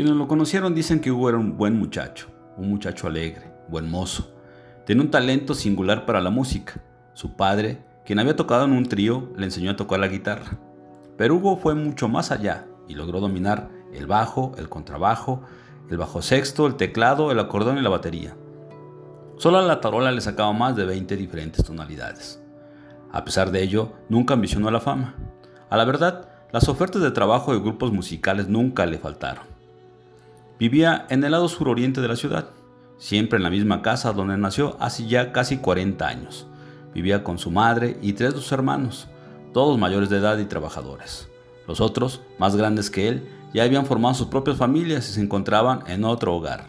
Quienes lo conocieron dicen que Hugo era un buen muchacho, un muchacho alegre, buen mozo. Tenía un talento singular para la música. Su padre, quien había tocado en un trío, le enseñó a tocar la guitarra. Pero Hugo fue mucho más allá y logró dominar el bajo, el contrabajo, el bajo sexto, el teclado, el acordeón y la batería. Solo a la tarola le sacaba más de 20 diferentes tonalidades. A pesar de ello, nunca ambicionó la fama. A la verdad, las ofertas de trabajo de grupos musicales nunca le faltaron. Vivía en el lado suroriente de la ciudad, siempre en la misma casa donde nació hace ya casi 40 años. Vivía con su madre y tres de sus hermanos, todos mayores de edad y trabajadores. Los otros, más grandes que él, ya habían formado sus propias familias y se encontraban en otro hogar.